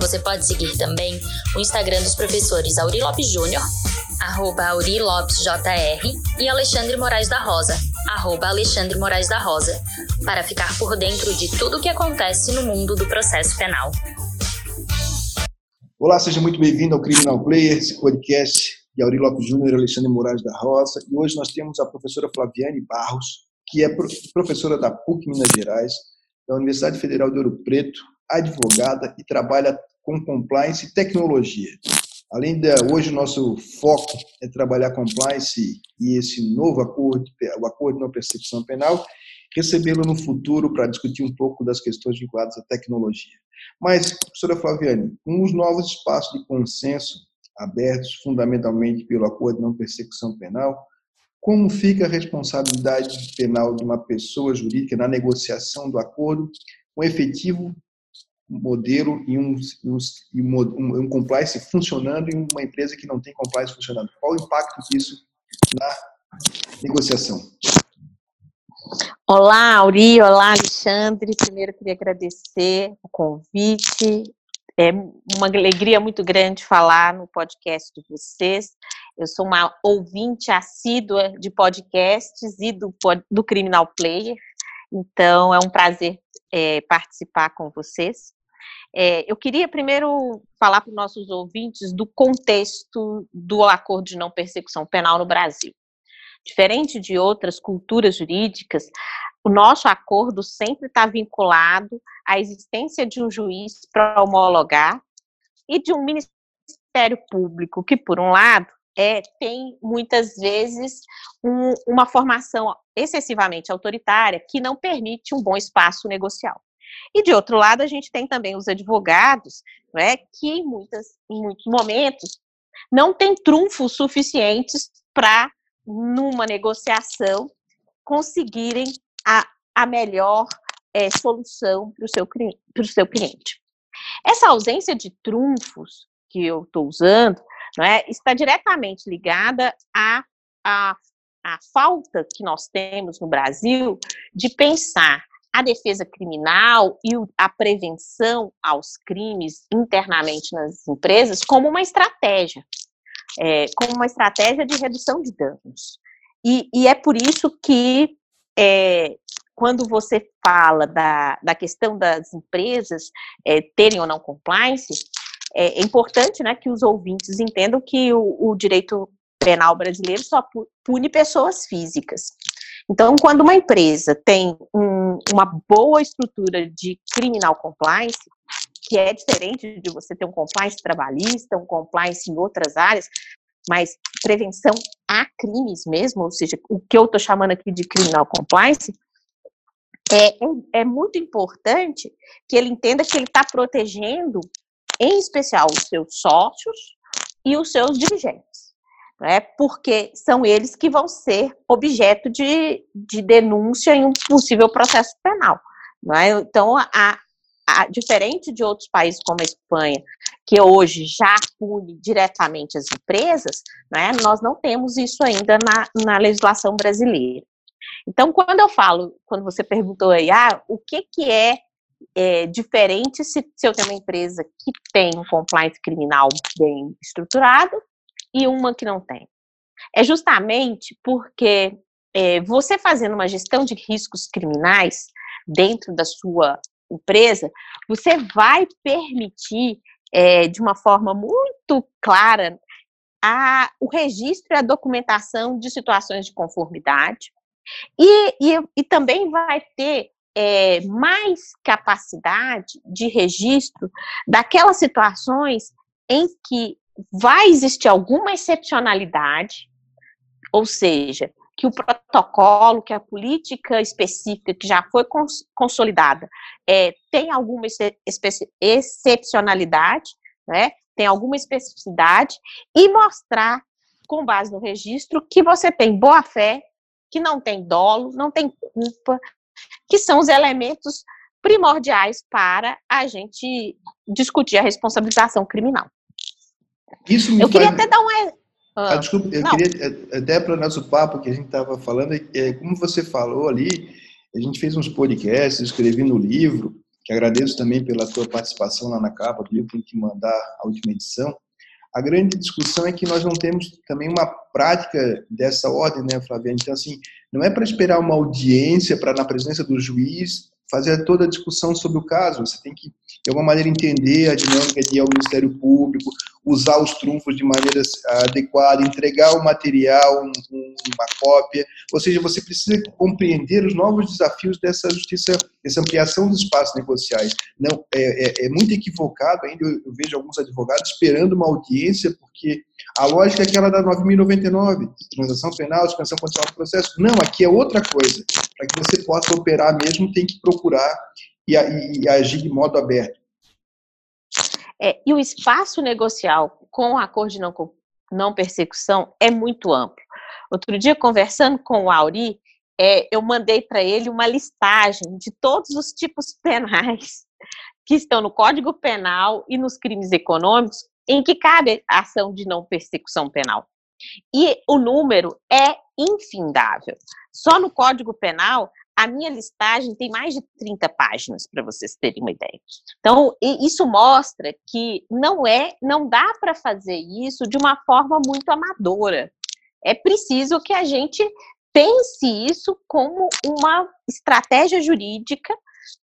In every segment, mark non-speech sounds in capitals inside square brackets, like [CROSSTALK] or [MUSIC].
Você pode seguir também o Instagram dos professores Auri Lopes Júnior, arroba Auri Lopes JR, e Alexandre Moraes da Rosa, arroba Alexandre Moraes da Rosa, para ficar por dentro de tudo o que acontece no mundo do processo penal. Olá, seja muito bem-vindo ao Criminal Player, esse podcast de Auri Lopes Júnior e Alexandre Moraes da Rosa. E hoje nós temos a professora Flaviane Barros, que é professora da PUC Minas Gerais, da Universidade Federal de Ouro Preto, advogada e trabalha com compliance e tecnologia. Além de hoje o nosso foco é trabalhar compliance e esse novo acordo, o acordo de não persecução penal, recebê-lo no futuro para discutir um pouco das questões vinculadas à tecnologia. Mas, professora Flaviane, com os novos espaços de consenso abertos fundamentalmente pelo acordo de não persecução penal, como fica a responsabilidade penal de uma pessoa jurídica na negociação do acordo com efetivo modelo e um, um, um, compliance funcionando em uma empresa que não tem compliance funcionando? Qual o impacto disso na negociação? Olá, Auri, olá, Alexandre. Primeiro queria agradecer o convite. É uma alegria muito grande falar no podcast de vocês. Eu sou uma ouvinte assídua de podcasts e do, do Criminal Player, então é um prazer é, participar com vocês. É, eu queria primeiro falar para os nossos ouvintes do contexto do acordo de não persecução penal no Brasil. Diferente de outras culturas jurídicas, o nosso acordo sempre está vinculado à existência de um juiz para homologar e de um Ministério Público que, por um lado, é, tem muitas vezes um, uma formação excessivamente autoritária que não permite um bom espaço negocial. E de outro lado, a gente tem também os advogados, é, que em, muitas, em muitos momentos não têm trunfos suficientes para numa negociação, conseguirem a, a melhor é, solução para o seu, seu cliente. Essa ausência de trunfos que eu estou usando não é, está diretamente ligada à, à, à falta que nós temos no Brasil de pensar a defesa criminal e a prevenção aos crimes internamente nas empresas como uma estratégia é, como uma estratégia de redução de danos. E, e é por isso que, é, quando você fala da, da questão das empresas é, terem ou não compliance, é, é, importante né, que os ouvintes entendam que o, o direito penal brasileiro só pune pessoas físicas. Então, quando uma empresa tem um, uma boa estrutura de criminal compliance, que é diferente de você ter um compliance trabalhista, um compliance em outras áreas, mas prevenção a crimes mesmo, ou seja, o que eu estou chamando aqui de criminal compliance, é, é, é muito importante que ele entenda que ele está protegendo, em especial, os seus sócios e os seus dirigentes. Né, porque são eles que vão ser objeto de, de denúncia em um possível processo penal. É? Então, a, a, diferente de outros países como a Espanha, que hoje já pune diretamente as empresas, né, nós não temos isso ainda na, na legislação brasileira. Então, quando eu falo, quando você perguntou aí, ah, o que, que é, é diferente se, se eu tenho uma empresa que tem um compliance criminal bem estruturado e uma que não tem? É justamente porque é, você fazendo uma gestão de riscos criminais dentro da sua empresa, você vai permitir, é, de uma forma muito clara, a, o registro e a documentação de situações de conformidade, e, e, e também vai ter é, mais capacidade de registro daquelas situações em que vai existir alguma excepcionalidade, ou seja, que o protocolo, que a política específica que já foi cons consolidada é, tem alguma ex excepcionalidade, né? tem alguma especificidade e mostrar, com base no registro, que você tem boa fé, que não tem dolo, não tem culpa, que são os elementos primordiais para a gente discutir a responsabilização criminal. Isso me eu queria até dar um. Ah, desculpa, eu não. queria, é, até para o nosso papo que a gente estava falando, é, como você falou ali, a gente fez uns podcasts, escrevi no livro, que agradeço também pela tua participação lá na capa do livro, tem que mandar a última edição. A grande discussão é que nós não temos também uma prática dessa ordem, né, Flaviana? Então, assim, não é para esperar uma audiência para, na presença do juiz, fazer toda a discussão sobre o caso. Você tem que, de alguma maneira, entender a dinâmica de ao Ministério Público, usar os trunfos de maneira adequada, entregar o material, um, uma cópia. Ou seja, você precisa compreender os novos desafios dessa justiça, dessa ampliação dos espaços negociais. Não, é, é, é muito equivocado ainda. Eu, eu vejo alguns advogados esperando uma audiência porque a lógica é aquela da 9.099, transação penal, suspensão condicional do processo. Não, aqui é outra coisa. Para que você possa operar mesmo, tem que procurar e, e, e agir de modo aberto. É, e o espaço negocial com a acordo de não, não persecução é muito amplo. Outro dia, conversando com o Auri, é, eu mandei para ele uma listagem de todos os tipos [LAUGHS] penais que estão no Código Penal e nos crimes econômicos em que cabe a ação de não persecução penal. E o número é infindável. Só no Código Penal, a minha listagem tem mais de 30 páginas, para vocês terem uma ideia. Então, isso mostra que não é, não dá para fazer isso de uma forma muito amadora. É preciso que a gente pense isso como uma estratégia jurídica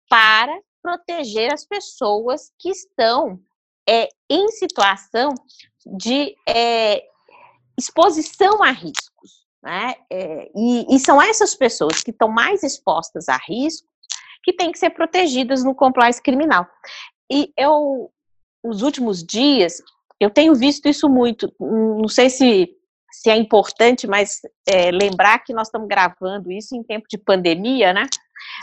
para proteger as pessoas que estão é, em situação de é, exposição a riscos. Né? É, e, e, são essas pessoas que estão mais expostas a riscos que têm que ser protegidas no compliance criminal. E eu, nos últimos dias, eu tenho visto isso muito. Não sei se, se é importante, mas é, lembrar que nós estamos gravando isso em tempo de pandemia, né?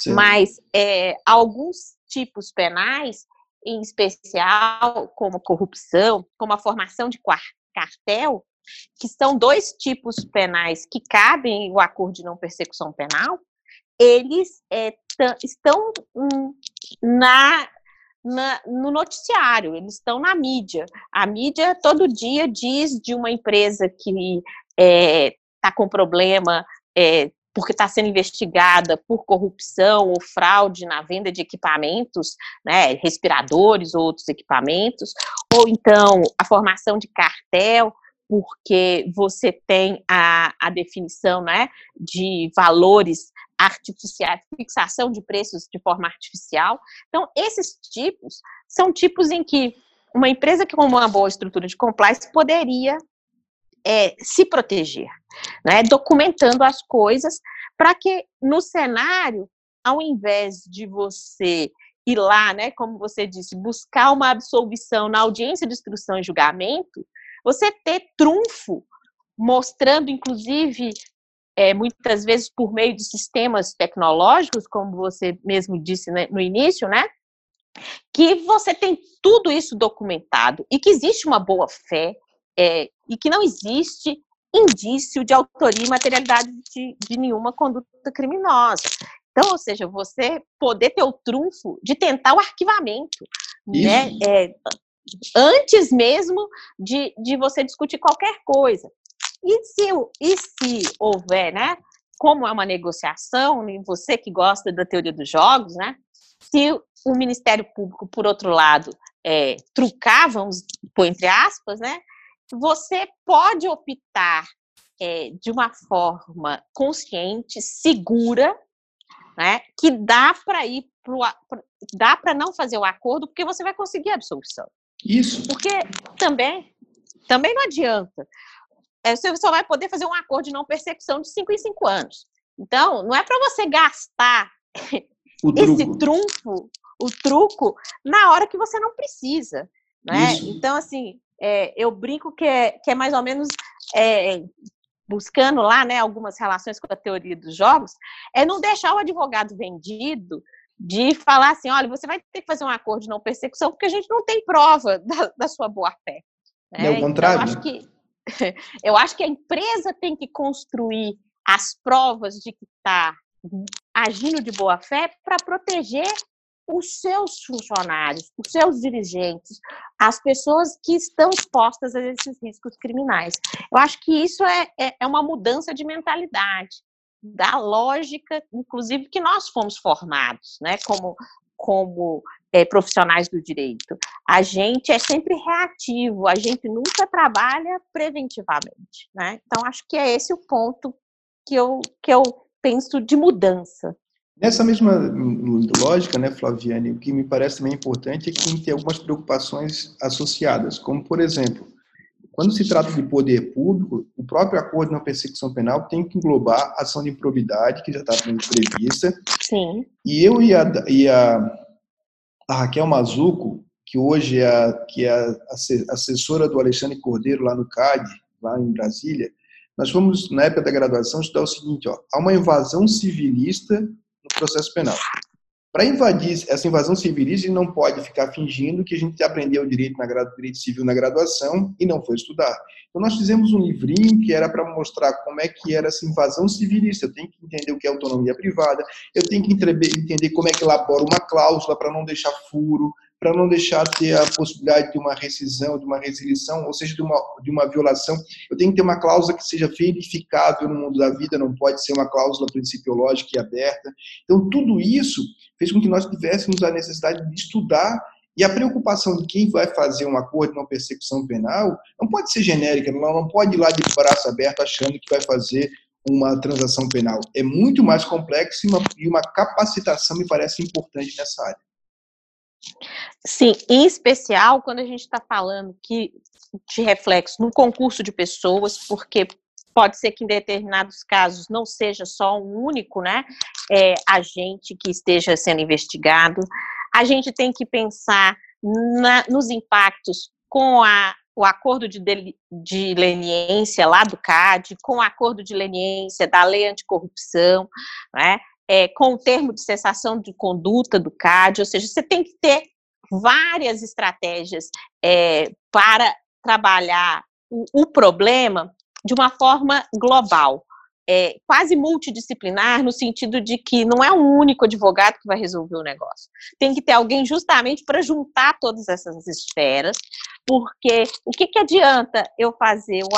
Sim. Mas é, alguns tipos penais em especial como corrupção, como a formação de cartel, que são dois tipos penais que cabem o acordo de não persecução penal, eles é, estão na, na, no noticiário, eles estão na mídia. A mídia todo dia diz de uma empresa que está é, tá com problema é, porque está sendo investigada por corrupção ou fraude na venda de equipamentos, né, respiradores ou outros equipamentos, ou então a formação de cartel, porque você tem a, a definição né, de valores artificiais, fixação de preços de forma artificial. Então, esses tipos são tipos em que uma empresa que com uma boa estrutura de compliance poderia é, se proteger, né, documentando as coisas para que no cenário, ao invés de você ir lá, né, como você disse, buscar uma absolvição na audiência de instrução e julgamento, você ter trunfo, mostrando, inclusive, é, muitas vezes por meio de sistemas tecnológicos, como você mesmo disse né, no início, né? Que você tem tudo isso documentado e que existe uma boa fé é, e que não existe indício de autoria e materialidade de, de nenhuma conduta criminosa. Então, ou seja, você poder ter o trunfo de tentar o arquivamento, né? É, antes mesmo de, de você discutir qualquer coisa. E se, e se houver, né? Como é uma negociação, e você que gosta da teoria dos jogos, né? Se o Ministério Público, por outro lado, é, trucar, vamos pôr entre aspas, né? você pode optar é, de uma forma consciente, segura, né, que dá para ir pro, dá para não fazer o acordo porque você vai conseguir a absolvição. Isso. Porque também também não adianta. É, você só vai poder fazer um acordo de não persecução de 5 em 5 anos. Então, não é para você gastar esse trunfo, o truco, na hora que você não precisa. Né? Então, assim, é, eu brinco que é, que é mais ou menos é, buscando lá né, algumas relações com a teoria dos jogos, é não deixar o advogado vendido de falar assim, olha, você vai ter que fazer um acordo de não persecução porque a gente não tem prova [LAUGHS] da, da sua boa-fé. Né? É o contrário. Então, eu, acho que, [LAUGHS] eu acho que a empresa tem que construir as provas de que está agindo de boa-fé para proteger os seus funcionários, os seus dirigentes, as pessoas que estão expostas a esses riscos criminais. Eu acho que isso é, é, é uma mudança de mentalidade, da lógica, inclusive, que nós fomos formados, né, como, como é, profissionais do direito. A gente é sempre reativo, a gente nunca trabalha preventivamente, né? Então, acho que é esse o ponto que eu, que eu penso de mudança. Nessa mesma lógica, né, Flaviane, o que me parece também importante é que tem algumas preocupações associadas, como, por exemplo, quando se trata de poder público, o próprio acordo na persecução penal tem que englobar a ação de improbidade, que já está prevista. Sim. E eu e a, e a, a Raquel Mazuco, que hoje é, a, que é a assessora do Alexandre Cordeiro lá no CAD, lá em Brasília, nós fomos, na época da graduação, estudar o seguinte, ó, há uma invasão civilista no processo penal. Para invadir essa invasão civilista, não pode ficar fingindo que a gente aprendeu direito, na, direito civil na graduação e não foi estudar. Então, nós fizemos um livrinho que era para mostrar como é que era essa invasão civilista. Eu tenho que entender o que é autonomia privada, eu tenho que entender como é que elabora uma cláusula para não deixar furo, para não deixar ter a possibilidade de uma rescisão, de uma resilição, ou seja, de uma, de uma violação. Eu tenho que ter uma cláusula que seja verificável no mundo da vida, não pode ser uma cláusula principiológica e aberta. Então, tudo isso fez com que nós tivéssemos a necessidade de estudar e a preocupação de quem vai fazer um acordo de não persecução penal não pode ser genérica, não, pode ir lá de braço aberto achando que vai fazer uma transação penal. É muito mais complexo e uma, e uma capacitação me parece importante nessa área. Sim, em especial quando a gente está falando que de reflexo no concurso de pessoas, porque pode ser que em determinados casos não seja só um único né, é, agente que esteja sendo investigado. A gente tem que pensar na, nos impactos com a, o acordo de, de, de leniência lá do CAD, com o acordo de leniência da lei anticorrupção, né, é, com o termo de cessação de conduta do CAD, ou seja, você tem que ter várias estratégias é, para trabalhar o, o, problema de uma forma global, é, quase multidisciplinar, no sentido de que não é um único advogado que vai resolver o negócio. Tem que ter alguém justamente para juntar todas essas esferas, porque o que, que adianta eu fazer o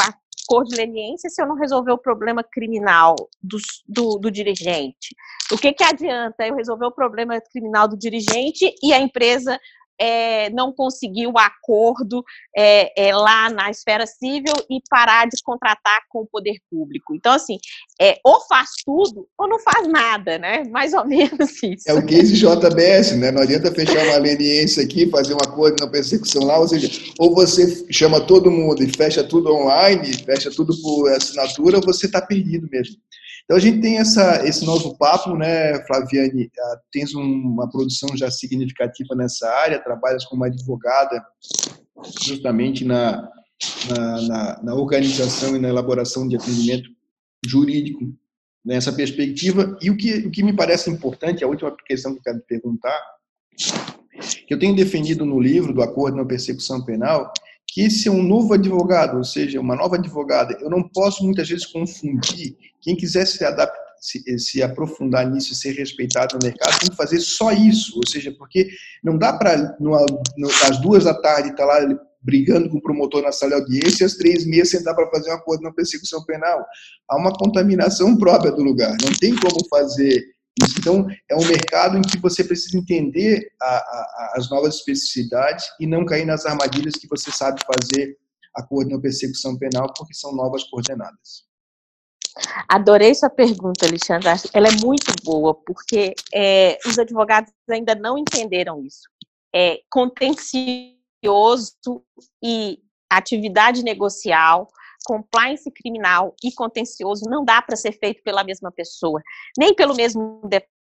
cor de leniência se eu não resolver o problema criminal do, do, do dirigente? O que, que adianta eu resolver o problema criminal do dirigente e a empresa é, não conseguir o acordo é, é, lá na esfera civil e parar de contratar com o poder público. Então, assim, é, ou faz tudo ou não faz nada, né? Mais ou menos [LAUGHS] isso. É o case JBS, né? Não adianta fechar uma leniência aqui, fazer um acordo na persecução lá, ou seja, ou você chama todo mundo e fecha tudo online, fecha tudo por assinatura, ou você está perdido mesmo. Então a gente tem essa, esse novo papo, né, Flaviane? Ah, tens uma produção já significativa nessa área, trabalhas como advogada justamente na, na, na, na organização e na elaboração de atendimento jurídico nessa perspectiva. E o que, o que me parece importante, a última questão que eu quero perguntar, que eu tenho defendido no livro do Acordo na Persecução Penal, que é um novo advogado, ou seja, uma nova advogada. Eu não posso muitas vezes confundir. Quem quiser se adaptar, se, se, aprofundar nisso e ser respeitado no mercado, tem que fazer só isso. Ou seja, porque não dá para, às duas da tarde, estar tá lá brigando com o promotor na sala de audiência e às três e meia sentar para fazer um acordo na persecução penal. Há uma contaminação própria do lugar. Não tem como fazer então, é um mercado em que você precisa entender a, a, as novas especificidades e não cair nas armadilhas que você sabe fazer acordo na persecução penal, porque são novas coordenadas. Adorei sua pergunta, Alexandre. Ela é muito boa, porque é, os advogados ainda não entenderam isso. É, contencioso e atividade negocial compliance criminal e contencioso não dá para ser feito pela mesma pessoa, nem pelo mesmo departamento.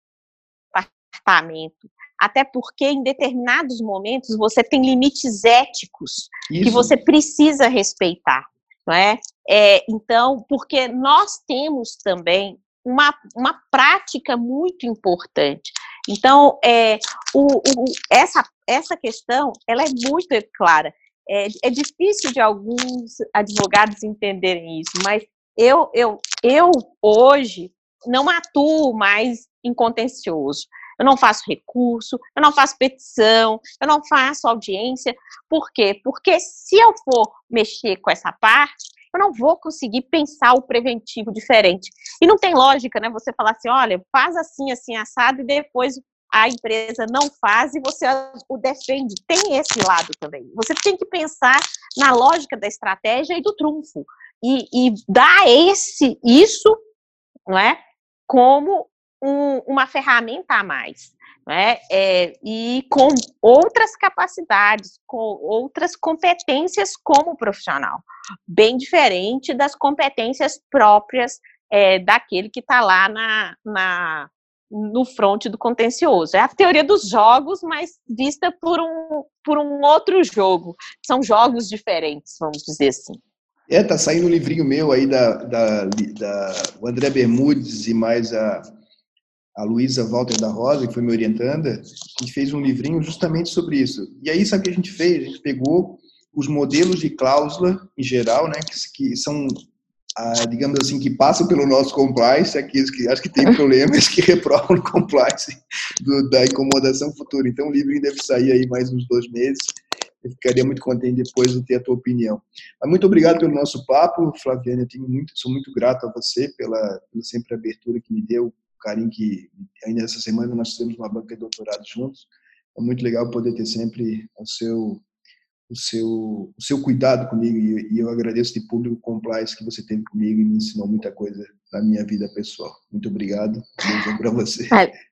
Até porque em determinados momentos você tem limites éticos Isso. que você precisa respeitar, não é? é? Então, porque nós temos também uma, uma prática muito importante. Então, é, o, o, essa, essa questão, ela é muito clara. É, é difícil de alguns advogados entenderem isso, mas eu, eu, eu hoje não atuo mais em contencioso. Eu não faço recurso, eu não faço petição, eu não faço audiência. Por quê? Porque se eu for mexer com essa parte, eu não vou conseguir pensar o preventivo diferente. E não tem lógica, né? Você falar assim, olha, faz assim, assim, assado, e depois a empresa não faz e você o defende. Tem esse lado também. Você tem que pensar na lógica da estratégia e do trunfo. E, e dar esse, isso, não é? Como um, uma ferramenta a mais. Né? É, e com outras capacidades, com outras competências como profissional, bem diferente das competências próprias é, daquele que está lá na, na, no fronte do contencioso. É a teoria dos jogos, mas vista por um, por um outro jogo. São jogos diferentes, vamos dizer assim. É, tá saindo um livrinho meu aí da, da, da o André Bermudes e mais a a Luísa Walter da Rosa, que foi me orientando, gente fez um livrinho justamente sobre isso. E aí, sabe o que a gente fez? A gente pegou os modelos de cláusula, em geral, né, que, que são, ah, digamos assim, que passam pelo nosso compliance, aqueles que acho que têm problemas, que [LAUGHS] reprovam o compliance do, da incomodação futura. Então, o livrinho deve sair aí mais uns dois meses. Eu ficaria muito contente depois de ter a tua opinião. Mas muito obrigado pelo nosso papo, Flaviana. Eu tenho muito, sou muito grato a você pela, pela sempre abertura que me deu carinho que ainda essa semana nós temos uma banca de doutorado juntos. É muito legal poder ter sempre o seu o seu o seu cuidado comigo e, eu agradeço de público o compliance que você teve comigo e me ensinou muita coisa na minha vida pessoal. Muito obrigado. Beijo para você. [LAUGHS]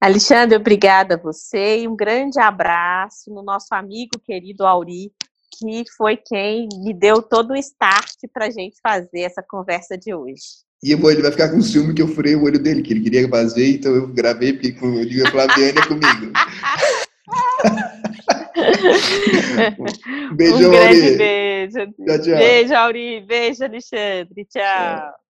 Alexandre, obrigada a você e um grande abraço no nosso amigo querido Auri, que foi quem me deu todo o start para a gente fazer essa conversa de hoje. E ele vai ficar com ciúme que eu furei o olho dele, que ele queria fazer, então eu gravei porque eu digo a Flaviane é comigo. [LAUGHS] [LAUGHS] beijo, um grande Auri. beijo. Tchau, tchau. Beijo, Auri. Beijo, Alexandre. tchau. tchau.